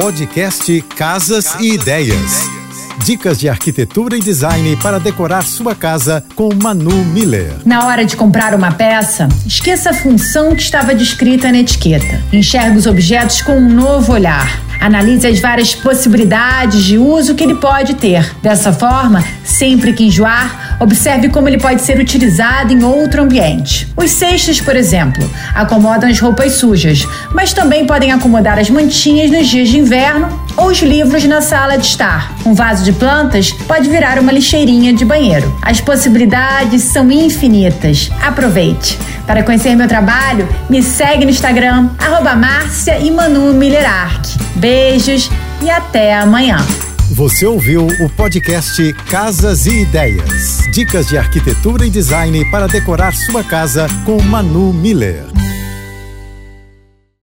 Podcast Casas e Ideias. Dicas de arquitetura e design para decorar sua casa com Manu Miller. Na hora de comprar uma peça, esqueça a função que estava descrita na etiqueta. Enxergue os objetos com um novo olhar. Analise as várias possibilidades de uso que ele pode ter. Dessa forma, sempre que enjoar, observe como ele pode ser utilizado em outro ambiente. Os cestos, por exemplo, acomodam as roupas sujas, mas também podem acomodar as mantinhas nos dias de inverno os livros na sala de estar. Um vaso de plantas pode virar uma lixeirinha de banheiro. As possibilidades são infinitas. Aproveite! Para conhecer meu trabalho, me segue no Instagram, arroba Márcia e Manu Beijos e até amanhã. Você ouviu o podcast Casas e Ideias. Dicas de arquitetura e design para decorar sua casa com Manu Miller.